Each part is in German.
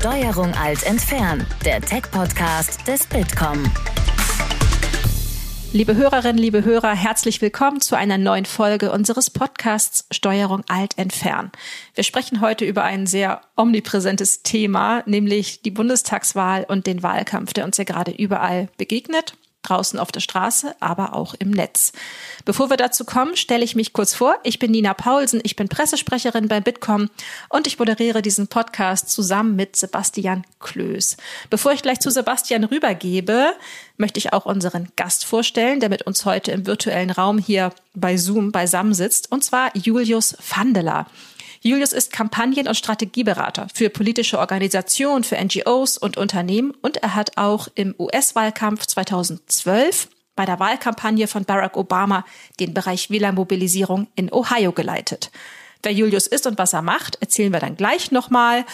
Steuerung Alt entfernen, der Tech-Podcast des Bitkom. Liebe Hörerinnen, liebe Hörer, herzlich willkommen zu einer neuen Folge unseres Podcasts Steuerung Alt entfernen. Wir sprechen heute über ein sehr omnipräsentes Thema, nämlich die Bundestagswahl und den Wahlkampf, der uns ja gerade überall begegnet draußen auf der Straße, aber auch im Netz. Bevor wir dazu kommen, stelle ich mich kurz vor. Ich bin Nina Paulsen, ich bin Pressesprecherin bei Bitkom und ich moderiere diesen Podcast zusammen mit Sebastian Klöß. Bevor ich gleich zu Sebastian rübergebe, möchte ich auch unseren Gast vorstellen, der mit uns heute im virtuellen Raum hier bei Zoom beisammen sitzt, und zwar Julius Vandeler. Julius ist Kampagnen- und Strategieberater für politische Organisationen, für NGOs und Unternehmen und er hat auch im US-Wahlkampf 2012 bei der Wahlkampagne von Barack Obama den Bereich Wählermobilisierung in Ohio geleitet. Wer Julius ist und was er macht, erzählen wir dann gleich nochmal.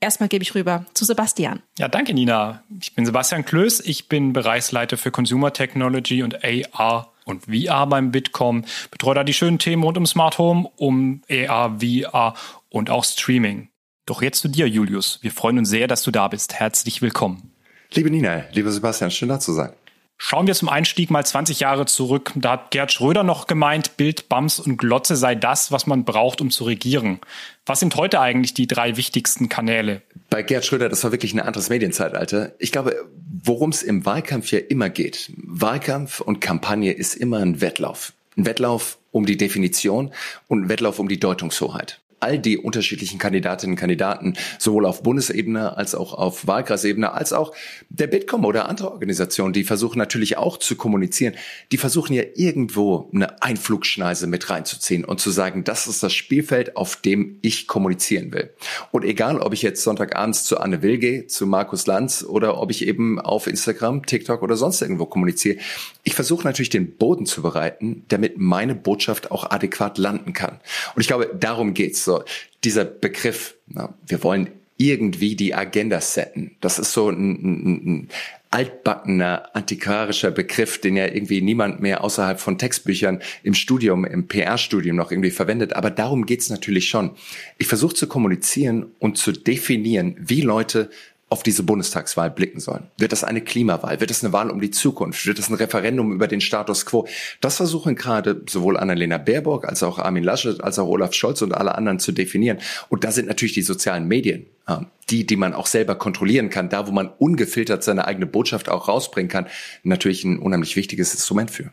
Erstmal gebe ich rüber zu Sebastian. Ja, danke Nina. Ich bin Sebastian Klöß. Ich bin Bereichsleiter für Consumer Technology und AR und VR beim Bitkom. Betreue da die schönen Themen rund um Smart Home, um AR, VR und auch Streaming. Doch jetzt zu dir, Julius. Wir freuen uns sehr, dass du da bist. Herzlich willkommen. Liebe Nina, lieber Sebastian, schön da zu sein. Schauen wir zum Einstieg mal 20 Jahre zurück. Da hat Gerd Schröder noch gemeint, Bild, Bams und Glotze sei das, was man braucht, um zu regieren. Was sind heute eigentlich die drei wichtigsten Kanäle? Bei Gerd Schröder, das war wirklich ein anderes Medienzeitalter. Ich glaube, worum es im Wahlkampf ja immer geht, Wahlkampf und Kampagne ist immer ein Wettlauf. Ein Wettlauf um die Definition und ein Wettlauf um die Deutungshoheit all die unterschiedlichen Kandidatinnen und Kandidaten, sowohl auf Bundesebene als auch auf Wahlkreisebene, als auch der Bitkom oder andere Organisationen, die versuchen natürlich auch zu kommunizieren, die versuchen ja irgendwo eine Einflugschneise mit reinzuziehen und zu sagen, das ist das Spielfeld, auf dem ich kommunizieren will. Und egal, ob ich jetzt Sonntagabends zu Anne Will gehe, zu Markus Lanz oder ob ich eben auf Instagram, TikTok oder sonst irgendwo kommuniziere, ich versuche natürlich den Boden zu bereiten, damit meine Botschaft auch adäquat landen kann. Und ich glaube, darum geht's. So, dieser Begriff, na, wir wollen irgendwie die Agenda setten. Das ist so ein, ein, ein altbackener, antiquarischer Begriff, den ja irgendwie niemand mehr außerhalb von Textbüchern im Studium, im PR-Studium noch irgendwie verwendet. Aber darum geht's natürlich schon. Ich versuche zu kommunizieren und zu definieren, wie Leute auf diese Bundestagswahl blicken sollen. Wird das eine Klimawahl? Wird es eine Wahl um die Zukunft? Wird es ein Referendum über den Status quo? Das versuchen gerade sowohl Annalena Baerbock als auch Armin Laschet als auch Olaf Scholz und alle anderen zu definieren. Und da sind natürlich die sozialen Medien, ähm, die, die man auch selber kontrollieren kann, da wo man ungefiltert seine eigene Botschaft auch rausbringen kann, natürlich ein unheimlich wichtiges Instrument für.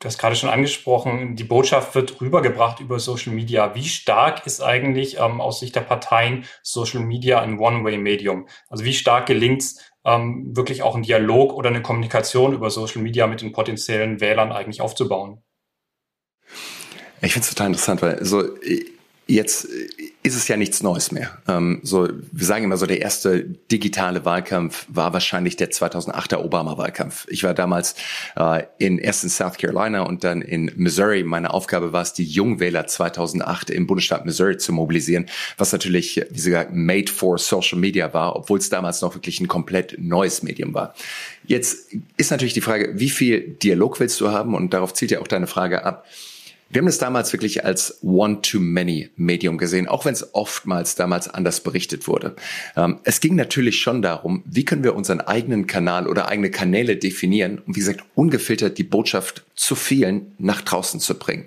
Du hast gerade schon angesprochen, die Botschaft wird rübergebracht über Social Media. Wie stark ist eigentlich ähm, aus Sicht der Parteien Social Media ein One-Way-Medium? Also wie stark gelingt es, ähm, wirklich auch einen Dialog oder eine Kommunikation über Social Media mit den potenziellen Wählern eigentlich aufzubauen? Ich finde es total interessant, weil so Jetzt ist es ja nichts Neues mehr. Ähm, so, wir sagen immer so, der erste digitale Wahlkampf war wahrscheinlich der 2008er Obama-Wahlkampf. Ich war damals äh, in erst in South Carolina und dann in Missouri. Meine Aufgabe war es, die Jungwähler 2008 im Bundesstaat Missouri zu mobilisieren, was natürlich, wie gesagt, made for Social Media war, obwohl es damals noch wirklich ein komplett neues Medium war. Jetzt ist natürlich die Frage, wie viel Dialog willst du haben? Und darauf zielt ja auch deine Frage ab. Wir haben es damals wirklich als One-to-Many-Medium gesehen, auch wenn es oftmals damals anders berichtet wurde. Ähm, es ging natürlich schon darum, wie können wir unseren eigenen Kanal oder eigene Kanäle definieren und wie gesagt, ungefiltert die Botschaft zu vielen nach draußen zu bringen.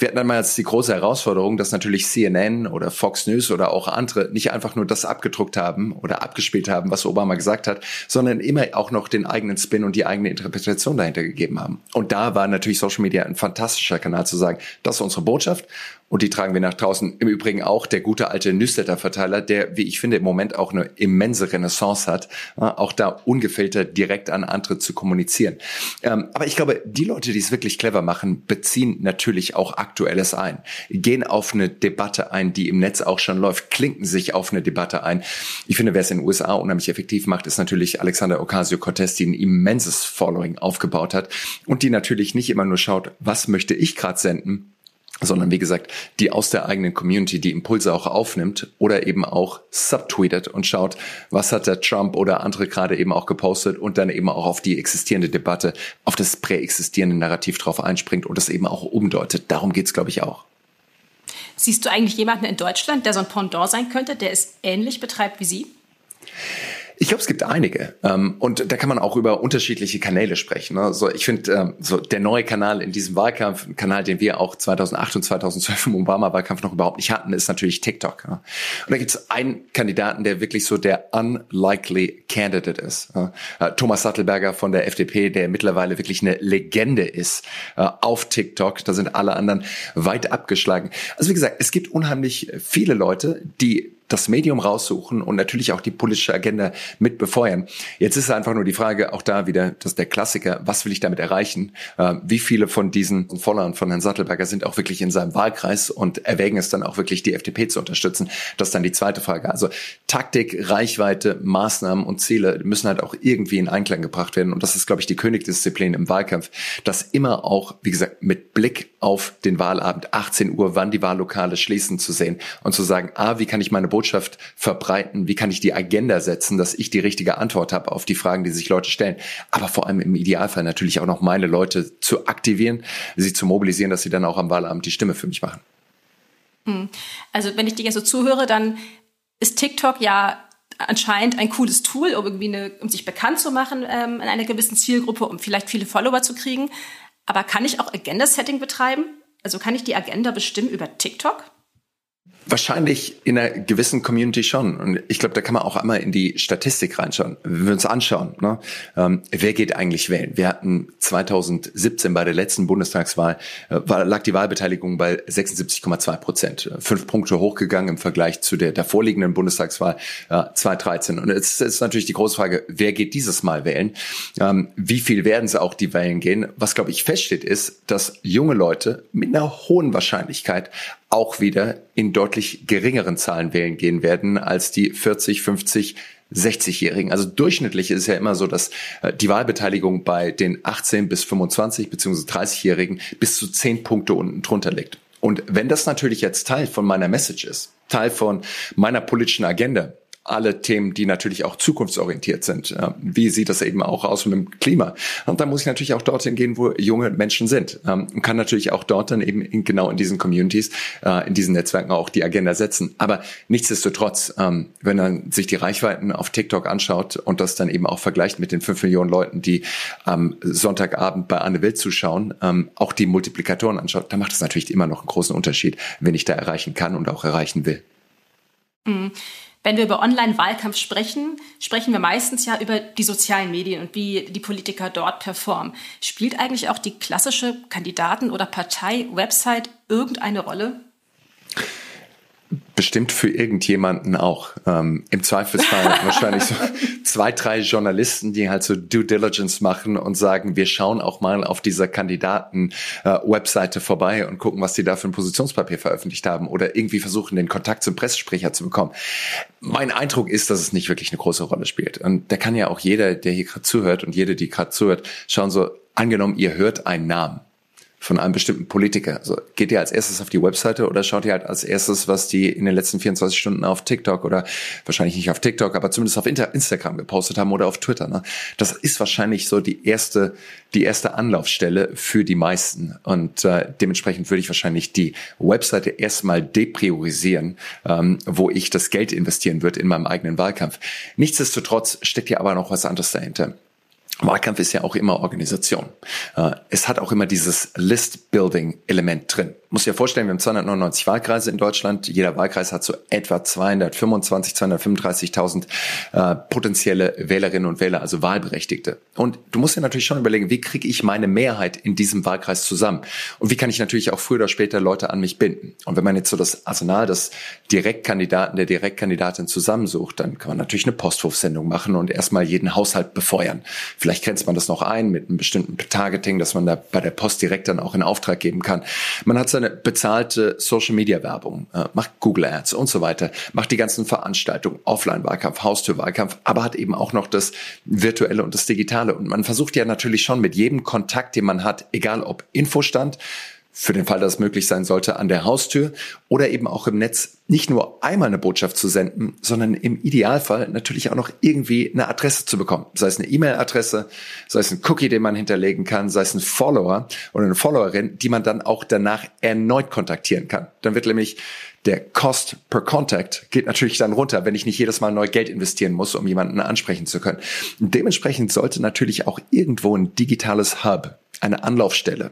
Wir hatten damals die große Herausforderung, dass natürlich CNN oder Fox News oder auch andere nicht einfach nur das abgedruckt haben oder abgespielt haben, was Obama gesagt hat, sondern immer auch noch den eigenen Spin und die eigene Interpretation dahinter gegeben haben. Und da war natürlich Social Media ein fantastischer Kanal zu sagen, das ist unsere Botschaft und die tragen wir nach draußen. Im Übrigen auch der gute alte Newsletter-Verteiler, der, wie ich finde, im Moment auch eine immense Renaissance hat, auch da ungefiltert direkt an andere zu kommunizieren. Ähm, aber ich glaube, die Leute, die es wirklich clever machen, beziehen natürlich auch Aktuelles ein, gehen auf eine Debatte ein, die im Netz auch schon läuft, klinken sich auf eine Debatte ein. Ich finde, wer es in den USA unheimlich effektiv macht, ist natürlich Alexander Ocasio-Cortez, die ein immenses Following aufgebaut hat und die natürlich nicht immer nur schaut, was möchte ich gerade senden, sondern wie gesagt, die aus der eigenen Community die Impulse auch aufnimmt oder eben auch subtweetet und schaut, was hat der Trump oder andere gerade eben auch gepostet und dann eben auch auf die existierende Debatte, auf das präexistierende Narrativ drauf einspringt und das eben auch umdeutet. Darum geht's, glaube ich, auch. Siehst du eigentlich jemanden in Deutschland, der so ein Pendant sein könnte, der es ähnlich betreibt wie Sie? Ich glaube, es gibt einige. Ähm, und da kann man auch über unterschiedliche Kanäle sprechen. Ne? So, ich finde, ähm, so der neue Kanal in diesem Wahlkampf, ein Kanal, den wir auch 2008 und 2012 im Obama-Wahlkampf noch überhaupt nicht hatten, ist natürlich TikTok. Und da gibt es einen Kandidaten, der wirklich so der unlikely candidate ist. Äh, Thomas Sattelberger von der FDP, der mittlerweile wirklich eine Legende ist äh, auf TikTok. Da sind alle anderen weit abgeschlagen. Also wie gesagt, es gibt unheimlich viele Leute, die das Medium raussuchen und natürlich auch die politische Agenda mit befeuern. Jetzt ist einfach nur die Frage, auch da wieder, das ist der Klassiker, was will ich damit erreichen? Äh, wie viele von diesen Followern von Herrn Sattelberger sind auch wirklich in seinem Wahlkreis und erwägen es dann auch wirklich, die FDP zu unterstützen? Das ist dann die zweite Frage. Also Taktik, Reichweite, Maßnahmen und Ziele müssen halt auch irgendwie in Einklang gebracht werden. Und das ist, glaube ich, die Königdisziplin im Wahlkampf, dass immer auch, wie gesagt, mit Blick auf den Wahlabend, 18 Uhr, wann die Wahllokale schließen zu sehen und zu sagen, ah, wie kann ich meine Botschaft verbreiten? Wie kann ich die Agenda setzen, dass ich die richtige Antwort habe auf die Fragen, die sich Leute stellen? Aber vor allem im Idealfall natürlich auch noch meine Leute zu aktivieren, sie zu mobilisieren, dass sie dann auch am Wahlamt die Stimme für mich machen. Hm. Also wenn ich dir so zuhöre, dann ist TikTok ja anscheinend ein cooles Tool, um irgendwie eine, um sich bekannt zu machen ähm, in einer gewissen Zielgruppe, um vielleicht viele Follower zu kriegen. Aber kann ich auch Agenda-Setting betreiben? Also kann ich die Agenda bestimmen über TikTok? Wahrscheinlich in einer gewissen Community schon. Und ich glaube, da kann man auch einmal in die Statistik reinschauen. Wenn wir uns anschauen, ne, ähm, wer geht eigentlich wählen? Wir hatten 2017 bei der letzten Bundestagswahl, äh, war, lag die Wahlbeteiligung bei 76,2 Prozent. Fünf Punkte hochgegangen im Vergleich zu der davorliegenden Bundestagswahl äh, 2013. Und jetzt ist natürlich die große Frage, wer geht dieses Mal wählen? Ähm, wie viel werden sie auch die Wählen gehen? Was, glaube ich, feststeht, ist, dass junge Leute mit einer hohen Wahrscheinlichkeit auch wieder in deutlich geringeren Zahlen wählen gehen werden als die 40, 50, 60-Jährigen. Also durchschnittlich ist es ja immer so, dass äh, die Wahlbeteiligung bei den 18 bis 25 bzw. 30-Jährigen bis zu 10 Punkte unten drunter liegt. Und wenn das natürlich jetzt Teil von meiner Message ist, Teil von meiner politischen Agenda, alle Themen, die natürlich auch zukunftsorientiert sind. Wie sieht das eben auch aus mit dem Klima? Und da muss ich natürlich auch dorthin gehen, wo junge Menschen sind. Und kann natürlich auch dort dann eben in, genau in diesen Communities, äh, in diesen Netzwerken auch die Agenda setzen. Aber nichtsdestotrotz, ähm, wenn man sich die Reichweiten auf TikTok anschaut und das dann eben auch vergleicht mit den fünf Millionen Leuten, die am Sonntagabend bei Anne Wild zuschauen, ähm, auch die Multiplikatoren anschaut, dann macht es natürlich immer noch einen großen Unterschied, wenn ich da erreichen kann und auch erreichen will. Mhm. Wenn wir über Online-Wahlkampf sprechen, sprechen wir meistens ja über die sozialen Medien und wie die Politiker dort performen. Spielt eigentlich auch die klassische Kandidaten- oder Partei-Website irgendeine Rolle? Bestimmt für irgendjemanden auch. Ähm, Im Zweifelsfall wahrscheinlich so zwei, drei Journalisten, die halt so Due Diligence machen und sagen, wir schauen auch mal auf dieser Kandidaten-Webseite äh, vorbei und gucken, was die da für ein Positionspapier veröffentlicht haben oder irgendwie versuchen, den Kontakt zum Pressesprecher zu bekommen. Mein Eindruck ist, dass es nicht wirklich eine große Rolle spielt. Und da kann ja auch jeder, der hier gerade zuhört und jede, die gerade zuhört, schauen so, angenommen, ihr hört einen Namen von einem bestimmten Politiker. Also geht ihr als erstes auf die Webseite oder schaut ihr halt als erstes, was die in den letzten 24 Stunden auf TikTok oder wahrscheinlich nicht auf TikTok, aber zumindest auf Instagram gepostet haben oder auf Twitter. Ne? Das ist wahrscheinlich so die erste, die erste Anlaufstelle für die meisten. Und äh, dementsprechend würde ich wahrscheinlich die Webseite erstmal depriorisieren, ähm, wo ich das Geld investieren würde in meinem eigenen Wahlkampf. Nichtsdestotrotz steckt ja aber noch was anderes dahinter. Wahlkampf ist ja auch immer Organisation. Äh, es hat auch immer dieses List-Building-Element drin. Muss dir vorstellen, wir haben 299 Wahlkreise in Deutschland. Jeder Wahlkreis hat so etwa 225, 235.000 äh, potenzielle Wählerinnen und Wähler, also Wahlberechtigte. Und du musst dir natürlich schon überlegen, wie kriege ich meine Mehrheit in diesem Wahlkreis zusammen? Und wie kann ich natürlich auch früher oder später Leute an mich binden? Und wenn man jetzt so das Arsenal des Direktkandidaten, der Direktkandidatin zusammensucht, dann kann man natürlich eine Postwurfsendung machen und erstmal jeden Haushalt befeuern. Vielleicht grenzt man das noch ein mit einem bestimmten Targeting, dass man da bei der Post direkt dann auch in Auftrag geben kann. Man hat seine bezahlte Social Media Werbung, äh, macht Google Ads und so weiter, macht die ganzen Veranstaltungen, Offline-Wahlkampf, Haustür-Wahlkampf, aber hat eben auch noch das Virtuelle und das Digitale. Und man versucht ja natürlich schon mit jedem Kontakt, den man hat, egal ob Infostand, für den Fall, dass es möglich sein sollte, an der Haustür oder eben auch im Netz nicht nur einmal eine Botschaft zu senden, sondern im Idealfall natürlich auch noch irgendwie eine Adresse zu bekommen. Sei es eine E-Mail-Adresse, sei es ein Cookie, den man hinterlegen kann, sei es ein Follower oder eine Followerin, die man dann auch danach erneut kontaktieren kann. Dann wird nämlich der Cost per Contact geht natürlich dann runter, wenn ich nicht jedes Mal neu Geld investieren muss, um jemanden ansprechen zu können. Dementsprechend sollte natürlich auch irgendwo ein digitales Hub, eine Anlaufstelle,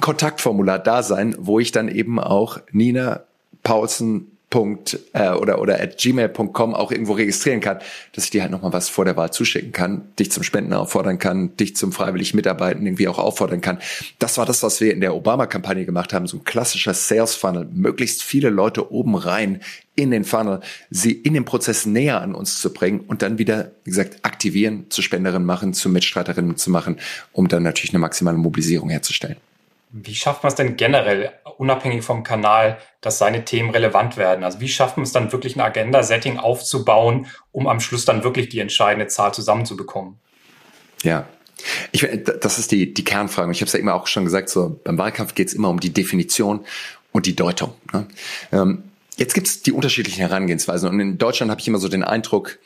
Kontaktformular da sein, wo ich dann eben auch Nina Paulsen Punkt, äh, oder oder at gmail.com auch irgendwo registrieren kann, dass ich dir halt nochmal was vor der Wahl zuschicken kann, dich zum Spenden auffordern kann, dich zum freiwillig Mitarbeiten irgendwie auch auffordern kann. Das war das, was wir in der Obama-Kampagne gemacht haben, so ein klassischer Sales-Funnel, möglichst viele Leute oben rein in den Funnel, sie in den Prozess näher an uns zu bringen und dann wieder, wie gesagt, aktivieren, zu Spenderinnen machen, zu Mitstreiterinnen zu machen, um dann natürlich eine maximale Mobilisierung herzustellen. Wie schafft man es denn generell, unabhängig vom Kanal, dass seine Themen relevant werden? Also wie schafft man es dann wirklich ein Agenda-Setting aufzubauen, um am Schluss dann wirklich die entscheidende Zahl zusammenzubekommen? Ja, ich, das ist die, die Kernfrage. Ich habe es ja immer auch schon gesagt, so beim Wahlkampf geht es immer um die Definition und die Deutung. Ne? Ähm, jetzt gibt es die unterschiedlichen Herangehensweisen. Und in Deutschland habe ich immer so den Eindruck,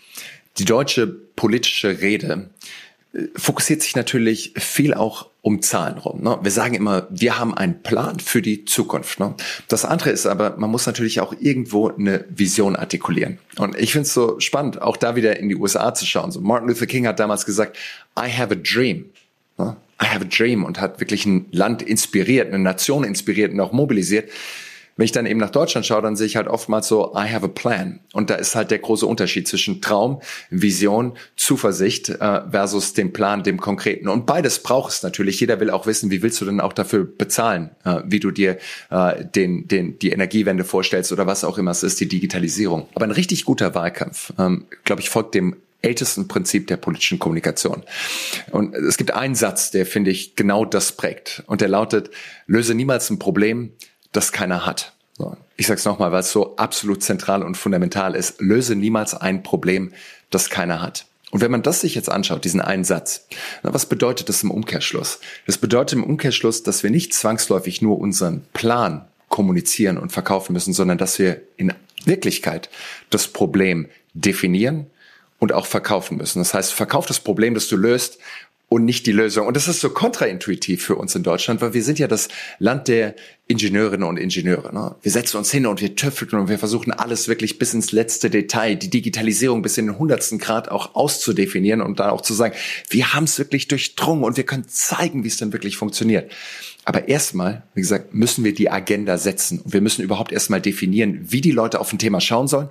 die deutsche politische Rede fokussiert sich natürlich viel auch um Zahlen rum. Ne? Wir sagen immer, wir haben einen Plan für die Zukunft. Ne? Das andere ist aber, man muss natürlich auch irgendwo eine Vision artikulieren. Und ich finde es so spannend, auch da wieder in die USA zu schauen. So Martin Luther King hat damals gesagt, I have a dream. Ne? I have a dream und hat wirklich ein Land inspiriert, eine Nation inspiriert und auch mobilisiert. Wenn ich dann eben nach Deutschland schaue, dann sehe ich halt oftmals so, I have a plan. Und da ist halt der große Unterschied zwischen Traum, Vision, Zuversicht äh, versus dem Plan, dem Konkreten. Und beides braucht es natürlich. Jeder will auch wissen, wie willst du denn auch dafür bezahlen, äh, wie du dir äh, den, den, die Energiewende vorstellst oder was auch immer es ist, die Digitalisierung. Aber ein richtig guter Wahlkampf, ähm, glaube ich, folgt dem ältesten Prinzip der politischen Kommunikation. Und es gibt einen Satz, der, finde ich, genau das prägt. Und der lautet, löse niemals ein Problem, das keiner hat. So. Ich sage es nochmal, weil es so absolut zentral und fundamental ist. Löse niemals ein Problem, das keiner hat. Und wenn man das sich jetzt anschaut, diesen einen Satz, na, was bedeutet das im Umkehrschluss? Das bedeutet im Umkehrschluss, dass wir nicht zwangsläufig nur unseren Plan kommunizieren und verkaufen müssen, sondern dass wir in Wirklichkeit das Problem definieren und auch verkaufen müssen. Das heißt, verkauf das Problem, das du löst und nicht die Lösung. Und das ist so kontraintuitiv für uns in Deutschland, weil wir sind ja das Land der Ingenieurinnen und Ingenieure. Ne? Wir setzen uns hin und wir tüfteln und wir versuchen alles wirklich bis ins letzte Detail, die Digitalisierung bis in den hundertsten Grad auch auszudefinieren und dann auch zu sagen, wir haben es wirklich durchdrungen und wir können zeigen, wie es denn wirklich funktioniert. Aber erstmal, wie gesagt, müssen wir die Agenda setzen und wir müssen überhaupt erstmal definieren, wie die Leute auf ein Thema schauen sollen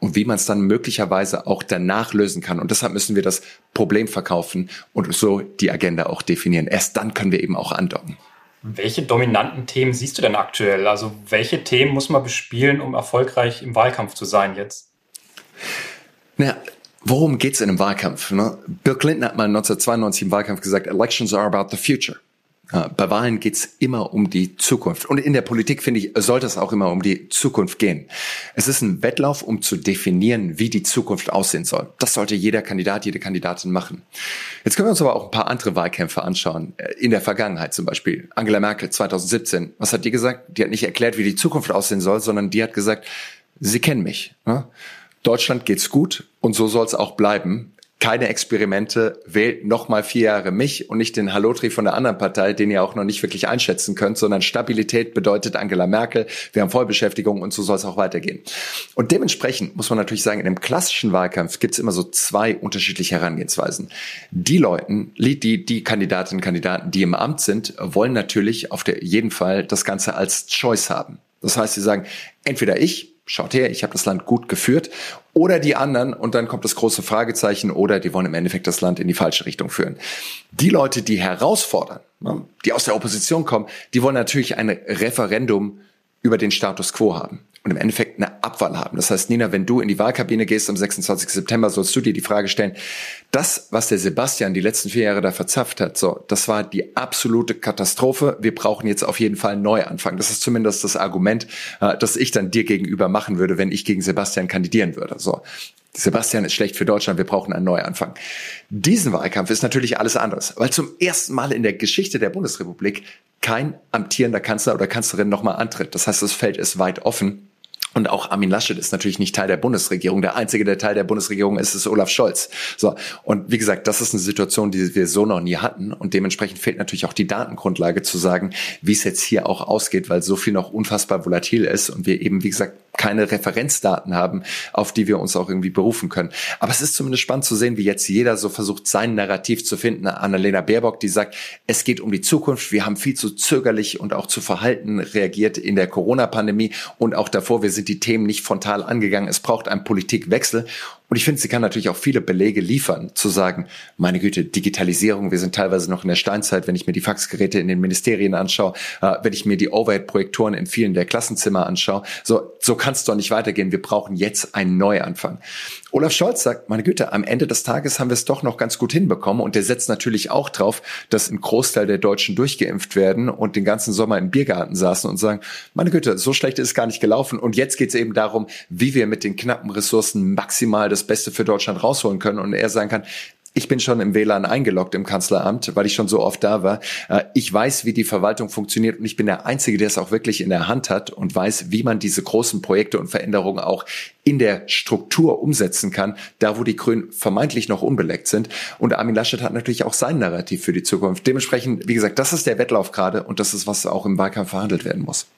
und wie man es dann möglicherweise auch danach lösen kann. Und deshalb müssen wir das Problem verkaufen und so die Agenda auch definieren. Erst dann können wir eben auch andocken. Welche dominanten Themen siehst du denn aktuell? Also welche Themen muss man bespielen, um erfolgreich im Wahlkampf zu sein jetzt? Naja, worum geht's in einem Wahlkampf? Ne? Bill Clinton hat mal 1992 im Wahlkampf gesagt, Elections are about the future. Bei Wahlen geht's immer um die Zukunft. Und in der Politik, finde ich, sollte es auch immer um die Zukunft gehen. Es ist ein Wettlauf, um zu definieren, wie die Zukunft aussehen soll. Das sollte jeder Kandidat, jede Kandidatin machen. Jetzt können wir uns aber auch ein paar andere Wahlkämpfe anschauen. In der Vergangenheit zum Beispiel. Angela Merkel 2017. Was hat die gesagt? Die hat nicht erklärt, wie die Zukunft aussehen soll, sondern die hat gesagt, Sie kennen mich. Ne? Deutschland geht's gut und so soll es auch bleiben keine Experimente, wählt nochmal vier Jahre mich und nicht den Halotri von der anderen Partei, den ihr auch noch nicht wirklich einschätzen könnt, sondern Stabilität bedeutet Angela Merkel, wir haben Vollbeschäftigung und so soll es auch weitergehen. Und dementsprechend muss man natürlich sagen, in einem klassischen Wahlkampf gibt es immer so zwei unterschiedliche Herangehensweisen. Die Leuten, die, die Kandidatinnen und Kandidaten, die im Amt sind, wollen natürlich auf jeden Fall das Ganze als Choice haben. Das heißt, sie sagen, entweder ich schaut her, ich habe das Land gut geführt, oder die anderen, und dann kommt das große Fragezeichen, oder die wollen im Endeffekt das Land in die falsche Richtung führen. Die Leute, die herausfordern, ne, die aus der Opposition kommen, die wollen natürlich ein Referendum über den Status quo haben und im Endeffekt eine Abwahl haben. Das heißt, Nina, wenn du in die Wahlkabine gehst am 26. September, sollst du dir die Frage stellen, das, was der Sebastian die letzten vier Jahre da verzapft hat, so, das war die absolute Katastrophe. Wir brauchen jetzt auf jeden Fall einen Neuanfang. Das ist zumindest das Argument, äh, das ich dann dir gegenüber machen würde, wenn ich gegen Sebastian kandidieren würde. So. Sebastian ist schlecht für Deutschland, wir brauchen einen Neuanfang. Diesen Wahlkampf ist natürlich alles anderes, weil zum ersten Mal in der Geschichte der Bundesrepublik kein amtierender Kanzler oder Kanzlerin nochmal antritt. Das heißt, das Feld ist weit offen. Und auch Armin Laschet ist natürlich nicht Teil der Bundesregierung. Der einzige, der Teil der Bundesregierung ist, ist Olaf Scholz. So. Und wie gesagt, das ist eine Situation, die wir so noch nie hatten. Und dementsprechend fehlt natürlich auch die Datengrundlage zu sagen, wie es jetzt hier auch ausgeht, weil so viel noch unfassbar volatil ist und wir eben, wie gesagt, keine Referenzdaten haben, auf die wir uns auch irgendwie berufen können. Aber es ist zumindest spannend zu sehen, wie jetzt jeder so versucht, sein Narrativ zu finden. Annalena Baerbock, die sagt, es geht um die Zukunft. Wir haben viel zu zögerlich und auch zu verhalten reagiert in der Corona-Pandemie und auch davor. Wir sind die Themen nicht frontal angegangen. Es braucht einen Politikwechsel. Und ich finde, sie kann natürlich auch viele Belege liefern, zu sagen, meine Güte, Digitalisierung, wir sind teilweise noch in der Steinzeit, wenn ich mir die Faxgeräte in den Ministerien anschaue, äh, wenn ich mir die Overhead-Projektoren in vielen der Klassenzimmer anschaue. So, so kann es doch nicht weitergehen. Wir brauchen jetzt einen Neuanfang. Olaf Scholz sagt, meine Güte, am Ende des Tages haben wir es doch noch ganz gut hinbekommen. Und der setzt natürlich auch drauf, dass ein Großteil der Deutschen durchgeimpft werden und den ganzen Sommer im Biergarten saßen und sagen, meine Güte, so schlecht ist es gar nicht gelaufen. Und jetzt geht es eben darum, wie wir mit den knappen Ressourcen maximal das Beste für Deutschland rausholen können. Und er sagen kann, ich bin schon im WLAN eingeloggt im Kanzleramt, weil ich schon so oft da war. Äh, ich weiß, wie die Verwaltung funktioniert und ich bin der Einzige, der es auch wirklich in der Hand hat und weiß, wie man diese großen Projekte und Veränderungen auch in der Struktur umsetzen kann, da wo die Grünen vermeintlich noch unbeleckt sind. Und Armin Laschet hat natürlich auch sein Narrativ für die Zukunft. Dementsprechend, wie gesagt, das ist der Wettlauf gerade und das ist, was auch im Wahlkampf verhandelt werden muss.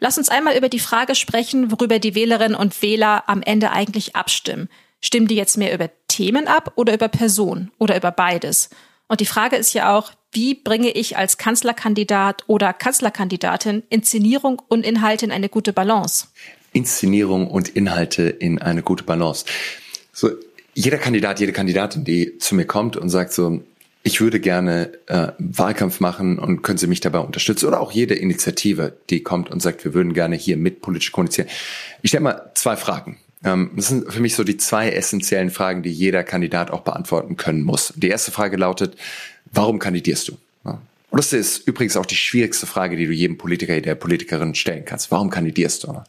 Lass uns einmal über die Frage sprechen, worüber die Wählerinnen und Wähler am Ende eigentlich abstimmen. Stimmen die jetzt mehr über Themen ab oder über Personen oder über beides? Und die Frage ist ja auch, wie bringe ich als Kanzlerkandidat oder Kanzlerkandidatin Inszenierung und Inhalte in eine gute Balance? Inszenierung und Inhalte in eine gute Balance. So, jeder Kandidat, jede Kandidatin, die zu mir kommt und sagt so, ich würde gerne äh, Wahlkampf machen und können Sie mich dabei unterstützen? Oder auch jede Initiative, die kommt und sagt, wir würden gerne hier mit politisch kommunizieren. Ich stelle mal zwei Fragen. Ähm, das sind für mich so die zwei essentiellen Fragen, die jeder Kandidat auch beantworten können muss. Die erste Frage lautet, warum kandidierst du? Und das ist übrigens auch die schwierigste Frage, die du jedem Politiker, der Politikerin stellen kannst. Warum kandidierst du?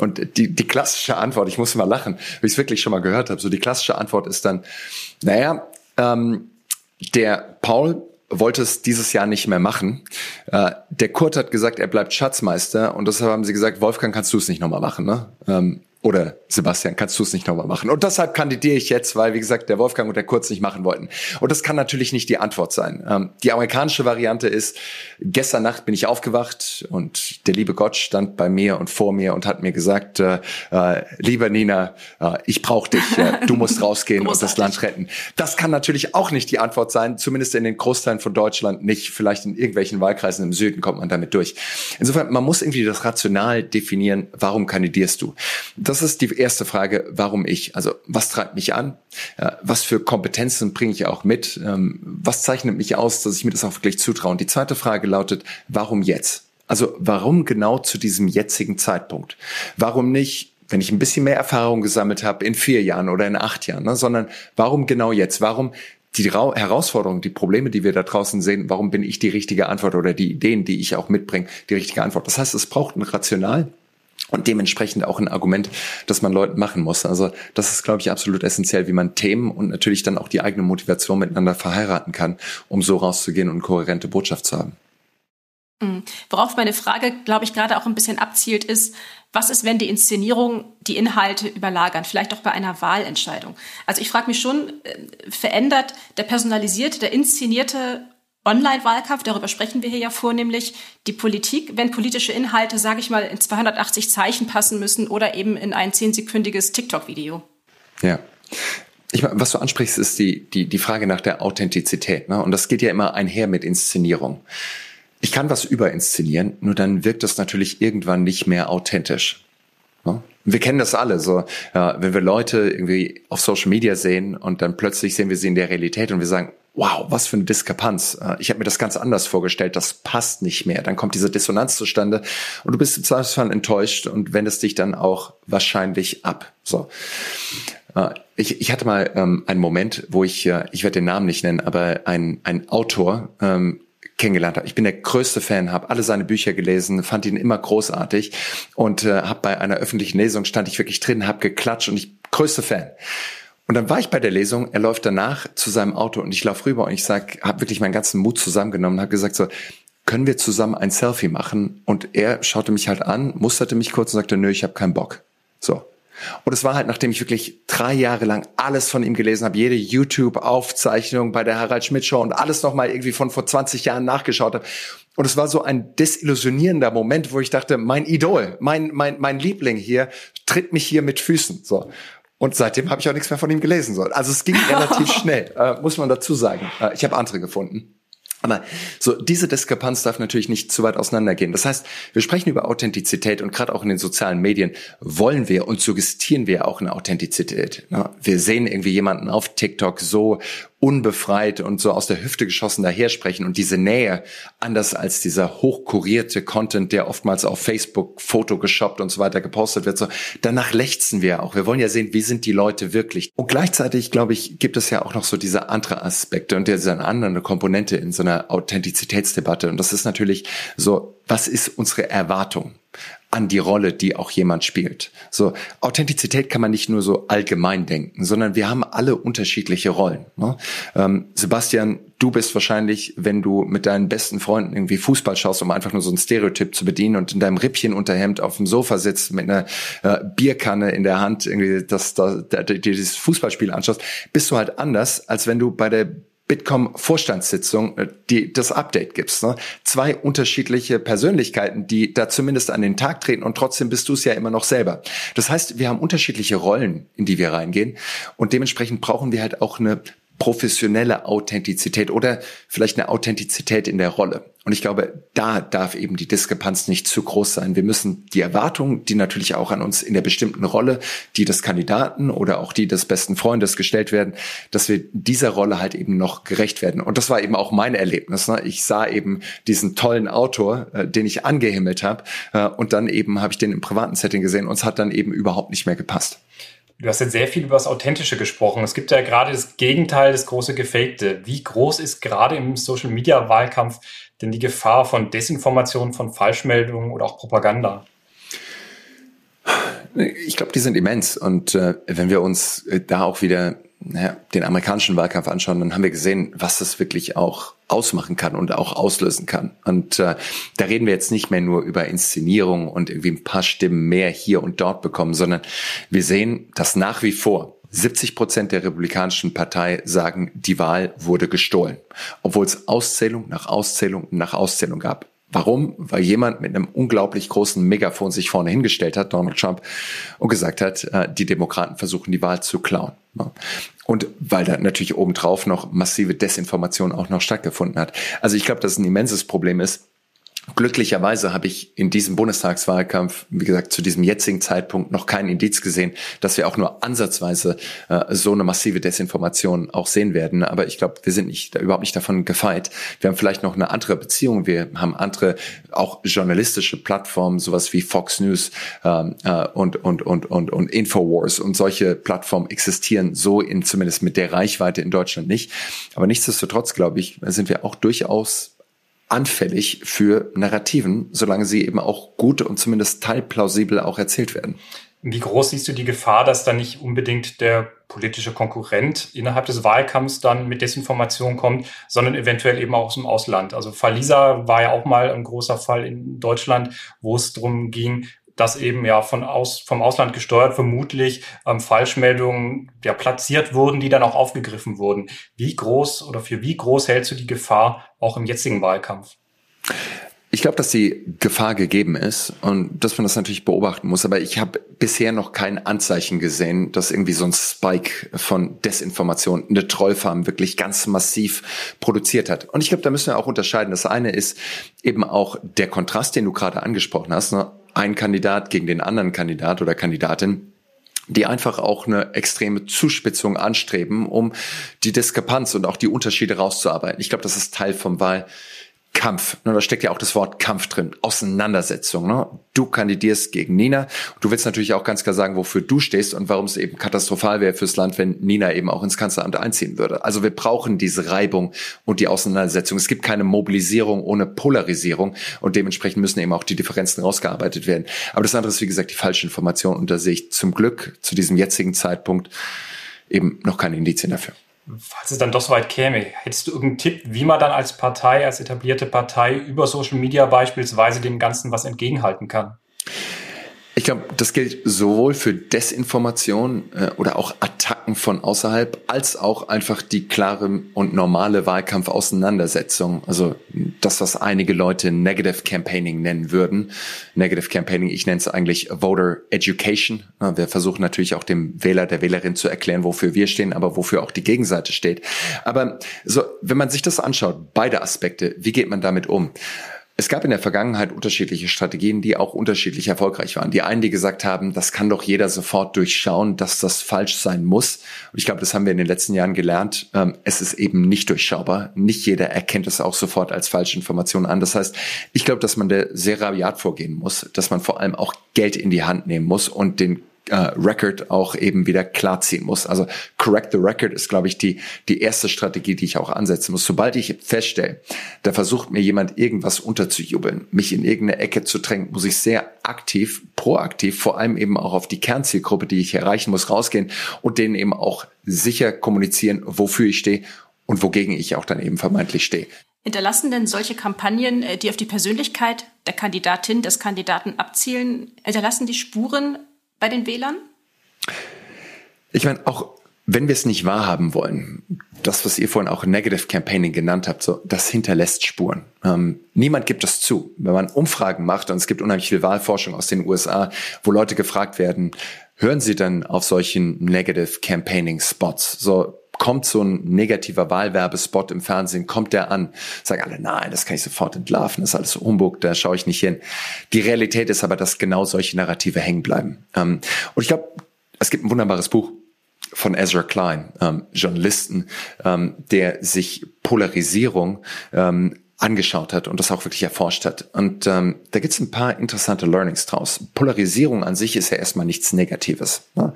Und die, die klassische Antwort, ich muss mal lachen, weil ich es wirklich schon mal gehört habe, so die klassische Antwort ist dann, naja, ähm, der Paul wollte es dieses Jahr nicht mehr machen. Äh, der Kurt hat gesagt, er bleibt Schatzmeister und deshalb haben sie gesagt, Wolfgang, kannst du es nicht nochmal machen. Ne? Ähm, oder Sebastian, kannst du es nicht nochmal machen? Und deshalb kandidiere ich jetzt, weil, wie gesagt, der Wolfgang und der Kurz nicht machen wollten. Und das kann natürlich nicht die Antwort sein. Ähm, die amerikanische Variante ist, gestern Nacht bin ich aufgewacht und der liebe Gott stand bei mir und vor mir und hat mir gesagt, äh, äh, lieber Nina, äh, ich brauche dich, äh, du musst rausgehen und das Land retten. Das kann natürlich auch nicht die Antwort sein, zumindest in den Großteilen von Deutschland nicht. Vielleicht in irgendwelchen Wahlkreisen im Süden kommt man damit durch. Insofern, man muss irgendwie das rational definieren, warum kandidierst du? Das ist die erste Frage, warum ich? Also was treibt mich an? Was für Kompetenzen bringe ich auch mit? Ähm, was zeichnet mich aus, dass ich mir das auch wirklich zutraue? Und die zweite Frage lautet, warum jetzt? Also warum genau zu diesem jetzigen Zeitpunkt? Warum nicht wenn ich ein bisschen mehr Erfahrung gesammelt habe in vier Jahren oder in acht Jahren, ne, sondern warum genau jetzt? Warum die Herausforderungen, die Probleme, die wir da draußen sehen, warum bin ich die richtige Antwort oder die Ideen, die ich auch mitbringe, die richtige Antwort? Das heißt, es braucht ein Rational und dementsprechend auch ein Argument, das man Leuten machen muss. Also das ist, glaube ich, absolut essentiell, wie man Themen und natürlich dann auch die eigene Motivation miteinander verheiraten kann, um so rauszugehen und eine kohärente Botschaft zu haben. Mhm. Worauf meine Frage, glaube ich, gerade auch ein bisschen abzielt, ist, was ist, wenn die Inszenierung die Inhalte überlagern, vielleicht auch bei einer Wahlentscheidung? Also ich frage mich schon, äh, verändert der personalisierte, der inszenierte Online-Wahlkampf, darüber sprechen wir hier ja vornehmlich, die Politik, wenn politische Inhalte, sage ich mal, in 280 Zeichen passen müssen oder eben in ein zehnsekündiges TikTok-Video. Ja. Ich meine, was du ansprichst, ist die, die, die Frage nach der Authentizität. Ne? Und das geht ja immer einher mit Inszenierung. Ich kann was überinszenieren, nur dann wirkt das natürlich irgendwann nicht mehr authentisch. Ne? Wir kennen das alle, so äh, wenn wir Leute irgendwie auf Social Media sehen und dann plötzlich sehen wir sie in der Realität und wir sagen, wow, was für eine Diskrepanz. Äh, ich habe mir das ganz anders vorgestellt, das passt nicht mehr. Dann kommt diese Dissonanz zustande und du bist im Zweifelsfall enttäuscht und wendest dich dann auch wahrscheinlich ab. So. Äh, ich, ich hatte mal ähm, einen Moment, wo ich, äh, ich werde den Namen nicht nennen, aber ein, Autor ähm, kennengelernt habe. Ich bin der größte Fan, habe alle seine Bücher gelesen, fand ihn immer großartig und äh, habe bei einer öffentlichen Lesung stand ich wirklich drin, habe geklatscht und ich größter Fan. Und dann war ich bei der Lesung, er läuft danach zu seinem Auto und ich laufe rüber und ich sag, habe wirklich meinen ganzen Mut zusammengenommen und habe gesagt so, können wir zusammen ein Selfie machen? Und er schaute mich halt an, musterte mich kurz und sagte, nö, ich habe keinen Bock. So. Und es war halt, nachdem ich wirklich drei Jahre lang alles von ihm gelesen habe, jede YouTube-Aufzeichnung bei der Harald Schmidt Show und alles nochmal irgendwie von vor 20 Jahren nachgeschaut habe. Und es war so ein desillusionierender Moment, wo ich dachte, mein Idol, mein, mein, mein Liebling hier tritt mich hier mit Füßen. So. Und seitdem habe ich auch nichts mehr von ihm gelesen. So. Also es ging relativ schnell, äh, muss man dazu sagen. Äh, ich habe andere gefunden. Aber so diese Diskrepanz darf natürlich nicht zu weit auseinandergehen. Das heißt, wir sprechen über Authentizität und gerade auch in den sozialen Medien wollen wir und suggestieren wir auch eine Authentizität. Ne? Wir sehen irgendwie jemanden auf TikTok so unbefreit und so aus der Hüfte geschossen daher sprechen und diese Nähe, anders als dieser hochkurierte Content, der oftmals auf Facebook Foto geshoppt und so weiter gepostet wird, so danach lechzen wir auch. Wir wollen ja sehen, wie sind die Leute wirklich. Und gleichzeitig, glaube ich, gibt es ja auch noch so diese andere Aspekte und diese andere Komponente in so einer Authentizitätsdebatte. Und das ist natürlich so, was ist unsere Erwartung? An die Rolle, die auch jemand spielt. So Authentizität kann man nicht nur so allgemein denken, sondern wir haben alle unterschiedliche Rollen. Ne? Ähm, Sebastian, du bist wahrscheinlich, wenn du mit deinen besten Freunden irgendwie Fußball schaust, um einfach nur so ein Stereotyp zu bedienen und in deinem Rippchen Unterhemd auf dem Sofa sitzt mit einer äh, Bierkanne in der Hand irgendwie das, das, das, dieses Fußballspiel anschaust, bist du halt anders, als wenn du bei der Bitkom Vorstandssitzung äh, die das Update gibst. Ne? Zwei unterschiedliche Persönlichkeiten, die da zumindest an den Tag treten und trotzdem bist du es ja immer noch selber. Das heißt, wir haben unterschiedliche Rollen, in die wir reingehen und dementsprechend brauchen wir halt auch eine professionelle Authentizität oder vielleicht eine Authentizität in der Rolle. Und ich glaube, da darf eben die Diskrepanz nicht zu groß sein. Wir müssen die Erwartungen, die natürlich auch an uns in der bestimmten Rolle, die des Kandidaten oder auch die des besten Freundes gestellt werden, dass wir dieser Rolle halt eben noch gerecht werden. Und das war eben auch mein Erlebnis. Ne? Ich sah eben diesen tollen Autor, äh, den ich angehimmelt habe, äh, und dann eben habe ich den im privaten Setting gesehen und es hat dann eben überhaupt nicht mehr gepasst. Du hast jetzt sehr viel über das Authentische gesprochen. Es gibt ja gerade das Gegenteil, das große Gefakte. Wie groß ist gerade im Social Media Wahlkampf denn die Gefahr von Desinformation, von Falschmeldungen oder auch Propaganda? Ich glaube, die sind immens. Und äh, wenn wir uns äh, da auch wieder naja, den amerikanischen Wahlkampf anschauen, dann haben wir gesehen, was das wirklich auch ausmachen kann und auch auslösen kann. Und äh, da reden wir jetzt nicht mehr nur über Inszenierung und irgendwie ein paar Stimmen mehr hier und dort bekommen, sondern wir sehen, dass nach wie vor 70 Prozent der Republikanischen Partei sagen, die Wahl wurde gestohlen, obwohl es Auszählung nach Auszählung nach Auszählung gab. Warum? Weil jemand mit einem unglaublich großen Megafon sich vorne hingestellt hat, Donald Trump, und gesagt hat, äh, die Demokraten versuchen die Wahl zu klauen. Und weil da natürlich obendrauf noch massive Desinformation auch noch stattgefunden hat. Also ich glaube, dass es ein immenses Problem ist, Glücklicherweise habe ich in diesem Bundestagswahlkampf, wie gesagt, zu diesem jetzigen Zeitpunkt noch keinen Indiz gesehen, dass wir auch nur ansatzweise äh, so eine massive Desinformation auch sehen werden. Aber ich glaube, wir sind nicht überhaupt nicht davon gefeit. Wir haben vielleicht noch eine andere Beziehung. Wir haben andere auch journalistische Plattformen, sowas wie Fox News ähm, äh, und und und und und Infowars und solche Plattformen existieren so in zumindest mit der Reichweite in Deutschland nicht. Aber nichtsdestotrotz glaube ich, sind wir auch durchaus anfällig für Narrativen, solange sie eben auch gut und zumindest teilplausibel auch erzählt werden. Wie groß siehst du die Gefahr, dass da nicht unbedingt der politische Konkurrent innerhalb des Wahlkampfs dann mit Desinformation kommt, sondern eventuell eben auch aus dem Ausland? Also Falisa war ja auch mal ein großer Fall in Deutschland, wo es darum ging, dass eben ja von aus, vom Ausland gesteuert vermutlich ähm, Falschmeldungen ja platziert wurden, die dann auch aufgegriffen wurden. Wie groß oder für wie groß hältst du die Gefahr auch im jetzigen Wahlkampf? Ich glaube, dass die Gefahr gegeben ist und dass man das natürlich beobachten muss. Aber ich habe bisher noch kein Anzeichen gesehen, dass irgendwie so ein Spike von Desinformation eine Trollfarm wirklich ganz massiv produziert hat. Und ich glaube, da müssen wir auch unterscheiden. Das eine ist eben auch der Kontrast, den du gerade angesprochen hast. Ne? Ein Kandidat gegen den anderen Kandidat oder Kandidatin, die einfach auch eine extreme Zuspitzung anstreben, um die Diskrepanz und auch die Unterschiede rauszuarbeiten. Ich glaube, das ist Teil vom Wahl Kampf. Ne, da steckt ja auch das Wort Kampf drin. Auseinandersetzung. Ne? Du kandidierst gegen Nina. Du willst natürlich auch ganz klar sagen, wofür du stehst und warum es eben katastrophal wäre fürs Land, wenn Nina eben auch ins Kanzleramt einziehen würde. Also wir brauchen diese Reibung und die Auseinandersetzung. Es gibt keine Mobilisierung ohne Polarisierung und dementsprechend müssen eben auch die Differenzen rausgearbeitet werden. Aber das andere ist, wie gesagt, die falsche Information und da sehe ich zum Glück zu diesem jetzigen Zeitpunkt eben noch keine Indizien dafür. Falls es dann doch so weit käme, hättest du irgendeinen Tipp, wie man dann als Partei, als etablierte Partei über Social Media beispielsweise dem Ganzen was entgegenhalten kann? Ich glaube, das gilt sowohl für Desinformation äh, oder auch Attacken von außerhalb, als auch einfach die klare und normale Wahlkampfauseinandersetzung. Also das, was einige Leute Negative Campaigning nennen würden. Negative Campaigning, ich nenne es eigentlich Voter Education. Wir versuchen natürlich auch dem Wähler, der Wählerin zu erklären, wofür wir stehen, aber wofür auch die Gegenseite steht. Aber so, wenn man sich das anschaut, beide Aspekte, wie geht man damit um? Es gab in der Vergangenheit unterschiedliche Strategien, die auch unterschiedlich erfolgreich waren. Die einen, die gesagt haben, das kann doch jeder sofort durchschauen, dass das falsch sein muss. Und ich glaube, das haben wir in den letzten Jahren gelernt. Ähm, es ist eben nicht durchschaubar. Nicht jeder erkennt es auch sofort als falsche Information an. Das heißt, ich glaube, dass man da sehr rabiat vorgehen muss, dass man vor allem auch Geld in die Hand nehmen muss und den äh, Record auch eben wieder klarziehen muss. Also correct the record ist, glaube ich, die, die erste Strategie, die ich auch ansetzen muss. Sobald ich feststelle, da versucht mir jemand irgendwas unterzujubeln, mich in irgendeine Ecke zu drängen, muss ich sehr aktiv, proaktiv, vor allem eben auch auf die Kernzielgruppe, die ich erreichen muss, rausgehen und denen eben auch sicher kommunizieren, wofür ich stehe und wogegen ich auch dann eben vermeintlich stehe. Hinterlassen denn solche Kampagnen, äh, die auf die Persönlichkeit der Kandidatin, des Kandidaten abzielen, hinterlassen die Spuren bei den Wählern? Ich meine, auch wenn wir es nicht wahrhaben wollen, das, was ihr vorhin auch Negative Campaigning genannt habt, so, das hinterlässt Spuren. Ähm, niemand gibt das zu. Wenn man Umfragen macht, und es gibt unheimlich viel Wahlforschung aus den USA, wo Leute gefragt werden, hören Sie dann auf solchen Negative Campaigning Spots? So, kommt so ein negativer Wahlwerbespot im Fernsehen, kommt der an, sagen alle, nein, das kann ich sofort entlarven, das ist alles Humbug, da schaue ich nicht hin. Die Realität ist aber, dass genau solche Narrative hängen bleiben. Ähm, und ich glaube, es gibt ein wunderbares Buch von Ezra Klein, ähm, Journalisten, ähm, der sich Polarisierung angeschaut hat und das auch wirklich erforscht hat. Und ähm, da gibt es ein paar interessante Learnings draus. Polarisierung an sich ist ja erstmal nichts Negatives. Ne?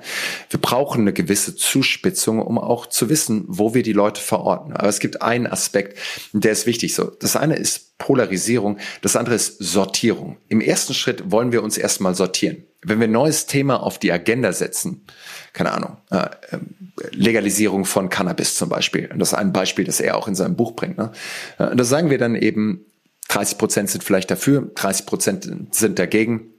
Wir brauchen eine gewisse Zuspitzung, um auch zu wissen, wo wir die Leute verorten. Aber es gibt einen Aspekt, der ist wichtig. So, das eine ist Polarisierung, das andere ist Sortierung. Im ersten Schritt wollen wir uns erstmal sortieren. Wenn wir ein neues Thema auf die Agenda setzen, keine Ahnung, äh, ähm, Legalisierung von Cannabis zum Beispiel. Und das ist ein Beispiel, das er auch in seinem Buch bringt. Ne? Äh, da sagen wir dann eben, 30 Prozent sind vielleicht dafür, 30 Prozent sind dagegen.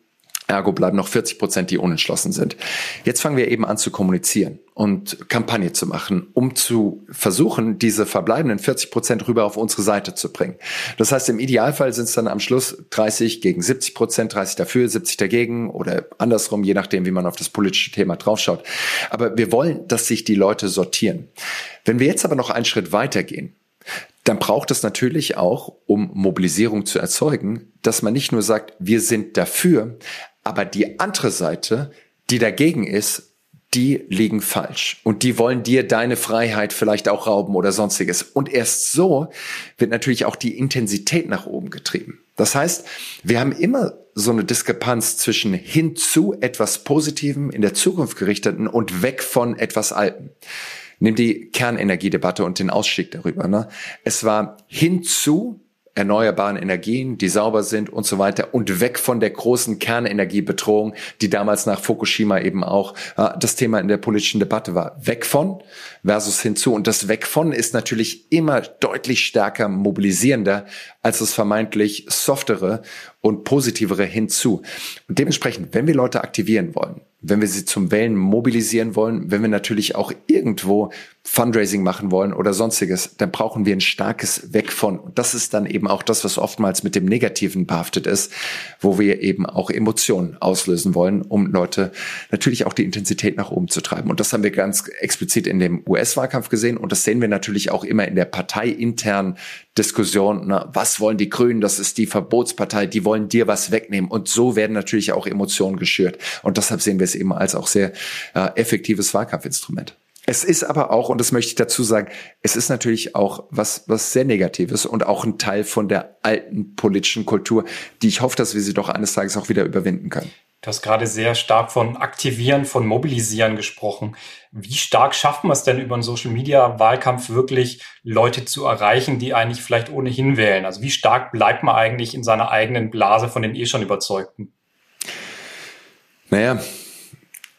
Ergo bleiben noch 40 Prozent, die unentschlossen sind. Jetzt fangen wir eben an zu kommunizieren und Kampagne zu machen, um zu versuchen, diese verbleibenden 40 Prozent rüber auf unsere Seite zu bringen. Das heißt, im Idealfall sind es dann am Schluss 30 gegen 70 Prozent, 30 dafür, 70 dagegen oder andersrum, je nachdem, wie man auf das politische Thema draufschaut. Aber wir wollen, dass sich die Leute sortieren. Wenn wir jetzt aber noch einen Schritt weitergehen, dann braucht es natürlich auch, um Mobilisierung zu erzeugen, dass man nicht nur sagt, wir sind dafür, aber die andere Seite, die dagegen ist, die liegen falsch. Und die wollen dir deine Freiheit vielleicht auch rauben oder sonstiges. Und erst so wird natürlich auch die Intensität nach oben getrieben. Das heißt, wir haben immer so eine Diskrepanz zwischen hin zu etwas Positivem, in der Zukunft gerichteten und weg von etwas Alten. Nimm die Kernenergiedebatte und den Ausstieg darüber. Ne? Es war hin zu erneuerbaren Energien, die sauber sind und so weiter und weg von der großen Kernenergiebedrohung, die damals nach Fukushima eben auch äh, das Thema in der politischen Debatte war. Weg von versus hinzu. Und das Weg von ist natürlich immer deutlich stärker mobilisierender als das vermeintlich softere und positivere hinzu. Und dementsprechend, wenn wir Leute aktivieren wollen, wenn wir sie zum Wählen mobilisieren wollen, wenn wir natürlich auch irgendwo Fundraising machen wollen oder sonstiges, dann brauchen wir ein starkes Weg von. Das ist dann eben auch das, was oftmals mit dem Negativen behaftet ist, wo wir eben auch Emotionen auslösen wollen, um Leute natürlich auch die Intensität nach oben zu treiben. Und das haben wir ganz explizit in dem US-Wahlkampf gesehen. Und das sehen wir natürlich auch immer in der parteiinternen Diskussion. Na, was wollen die Grünen? Das ist die Verbotspartei. Die wollen dir was wegnehmen. Und so werden natürlich auch Emotionen geschürt. Und deshalb sehen wir es eben als auch sehr äh, effektives Wahlkampfinstrument. Es ist aber auch, und das möchte ich dazu sagen, es ist natürlich auch was, was sehr Negatives und auch ein Teil von der alten politischen Kultur, die ich hoffe, dass wir sie doch eines Tages auch wieder überwinden können. Du hast gerade sehr stark von Aktivieren, von Mobilisieren gesprochen. Wie stark schafft man es denn über einen Social-Media-Wahlkampf wirklich, Leute zu erreichen, die eigentlich vielleicht ohnehin wählen? Also wie stark bleibt man eigentlich in seiner eigenen Blase von den eh schon Überzeugten? Naja,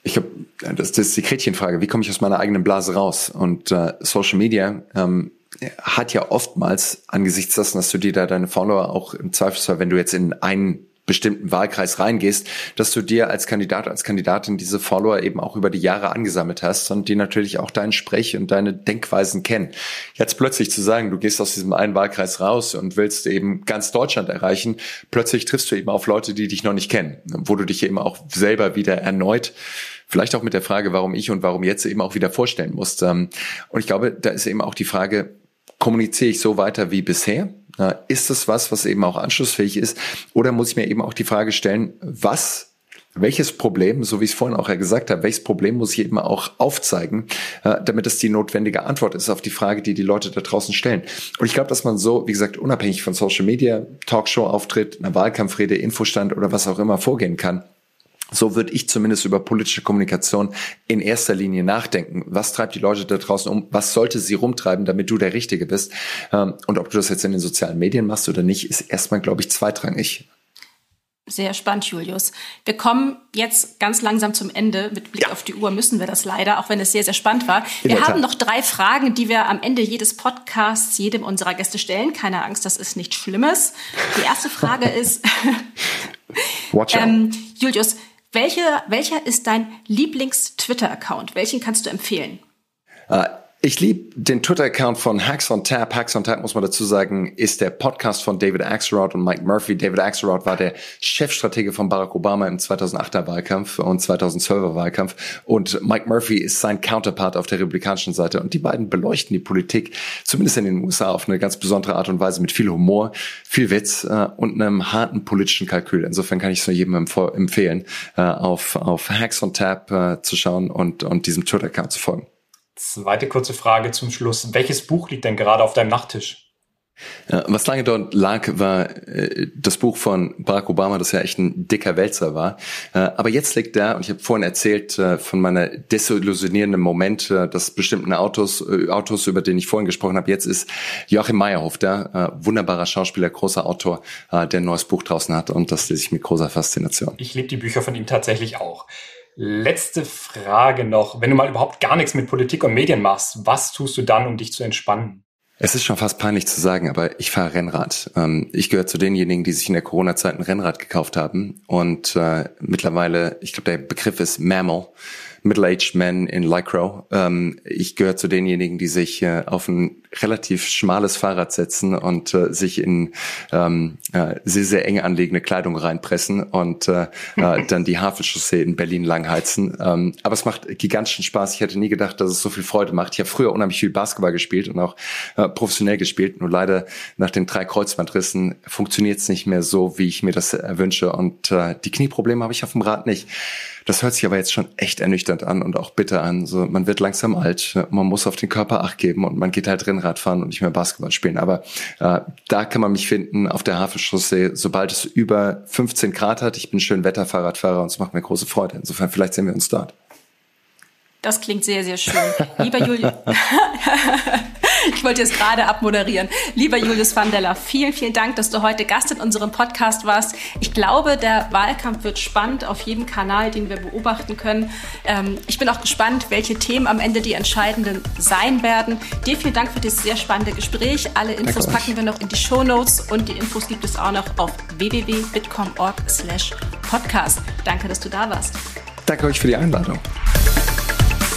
ich glaube, das, das ist die Gretchenfrage. Wie komme ich aus meiner eigenen Blase raus? Und äh, Social Media ähm, hat ja oftmals angesichts dessen, dass du dir da deine Follower auch im Zweifelsfall, wenn du jetzt in einen bestimmten Wahlkreis reingehst, dass du dir als Kandidat, als Kandidatin diese Follower eben auch über die Jahre angesammelt hast und die natürlich auch deinen Sprech und deine Denkweisen kennen. Jetzt plötzlich zu sagen, du gehst aus diesem einen Wahlkreis raus und willst eben ganz Deutschland erreichen, plötzlich triffst du eben auf Leute, die dich noch nicht kennen, wo du dich eben auch selber wieder erneut Vielleicht auch mit der Frage, warum ich und warum jetzt eben auch wieder vorstellen musst. Ähm, und ich glaube, da ist eben auch die Frage, kommuniziere ich so weiter wie bisher? Ist es was, was eben auch anschlussfähig ist? Oder muss ich mir eben auch die Frage stellen, was welches Problem, so wie ich es vorhin auch ja gesagt habe, welches Problem muss ich eben auch aufzeigen, äh, damit es die notwendige Antwort ist auf die Frage, die die Leute da draußen stellen. Und ich glaube, dass man so, wie gesagt, unabhängig von Social Media, Talkshow-Auftritt, einer Wahlkampfrede, Infostand oder was auch immer vorgehen kann. So würde ich zumindest über politische Kommunikation in erster Linie nachdenken. Was treibt die Leute da draußen um? Was sollte sie rumtreiben, damit du der Richtige bist? Ähm, und ob du das jetzt in den sozialen Medien machst oder nicht, ist erstmal, glaube ich, zweitrangig. Sehr spannend, Julius. Wir kommen jetzt ganz langsam zum Ende. Mit Blick ja. auf die Uhr müssen wir das leider, auch wenn es sehr, sehr spannend war. Wir haben noch drei Fragen, die wir am Ende jedes Podcasts jedem unserer Gäste stellen. Keine Angst, das ist nichts Schlimmes. Die erste Frage ist, ähm, Julius, welche, welcher ist dein Lieblings-Twitter-Account? Welchen kannst du empfehlen? Ich liebe den Twitter-Account von Hacks on Tap. Hacks on Tap, muss man dazu sagen, ist der Podcast von David Axelrod und Mike Murphy. David Axelrod war der Chefstratege von Barack Obama im 2008er Wahlkampf und 2012er Wahlkampf. Und Mike Murphy ist sein Counterpart auf der republikanischen Seite. Und die beiden beleuchten die Politik, zumindest in den USA, auf eine ganz besondere Art und Weise mit viel Humor, viel Witz äh, und einem harten politischen Kalkül. Insofern kann ich es nur jedem empfehlen, äh, auf, auf Hacks on Tap äh, zu schauen und, und diesem Twitter-Account zu folgen. Zweite kurze Frage zum Schluss. Welches Buch liegt denn gerade auf deinem Nachttisch? Was lange dort lag, war äh, das Buch von Barack Obama, das ja echt ein dicker Wälzer war. Äh, aber jetzt liegt da, und ich habe vorhin erzählt äh, von meiner desillusionierenden Moment, dass bestimmten Autos, Autos, über den ich vorhin gesprochen habe, jetzt ist Joachim Meyerhoff da, wunderbarer Schauspieler, großer Autor, der ein neues Buch draußen hat und das lese ich mit großer Faszination. Ich liebe die Bücher von ihm tatsächlich auch. Letzte Frage noch. Wenn du mal überhaupt gar nichts mit Politik und Medien machst, was tust du dann, um dich zu entspannen? Es ist schon fast peinlich zu sagen, aber ich fahre Rennrad. Ähm, ich gehöre zu denjenigen, die sich in der Corona-Zeit ein Rennrad gekauft haben. Und äh, mittlerweile, ich glaube, der Begriff ist Mammal middle-aged men in Lycra. Ähm, ich gehöre zu denjenigen, die sich äh, auf ein relativ schmales Fahrrad setzen und äh, sich in ähm, äh, sehr, sehr eng anliegende Kleidung reinpressen und äh, äh, dann die Hafenchaussee in Berlin langheizen. Ähm, aber es macht gigantischen Spaß. Ich hätte nie gedacht, dass es so viel Freude macht. Ich habe früher unheimlich viel Basketball gespielt und auch äh, professionell gespielt. Nur leider nach den drei Kreuzbandrissen funktioniert es nicht mehr so, wie ich mir das wünsche. Und äh, die Knieprobleme habe ich auf dem Rad nicht. Das hört sich aber jetzt schon echt ernüchternd an und auch bitter an. So, man wird langsam alt, man muss auf den Körper acht geben und man geht halt Rennrad fahren und nicht mehr Basketball spielen. Aber äh, da kann man mich finden auf der Hafenchaussee, sobald es über 15 Grad hat. Ich bin schön Wetterfahrradfahrer und es macht mir große Freude. Insofern vielleicht sehen wir uns dort. Das klingt sehr, sehr schön. Lieber Julius, ich wollte jetzt gerade abmoderieren. Lieber Julius Vandella, vielen, vielen Dank, dass du heute Gast in unserem Podcast warst. Ich glaube, der Wahlkampf wird spannend auf jedem Kanal, den wir beobachten können. Ähm, ich bin auch gespannt, welche Themen am Ende die entscheidenden sein werden. Dir vielen Dank für dieses sehr spannende Gespräch. Alle Infos packen wir noch in die Show Notes und die Infos gibt es auch noch auf www.bitcom.org slash podcast. Danke, dass du da warst. Danke euch für die Einladung.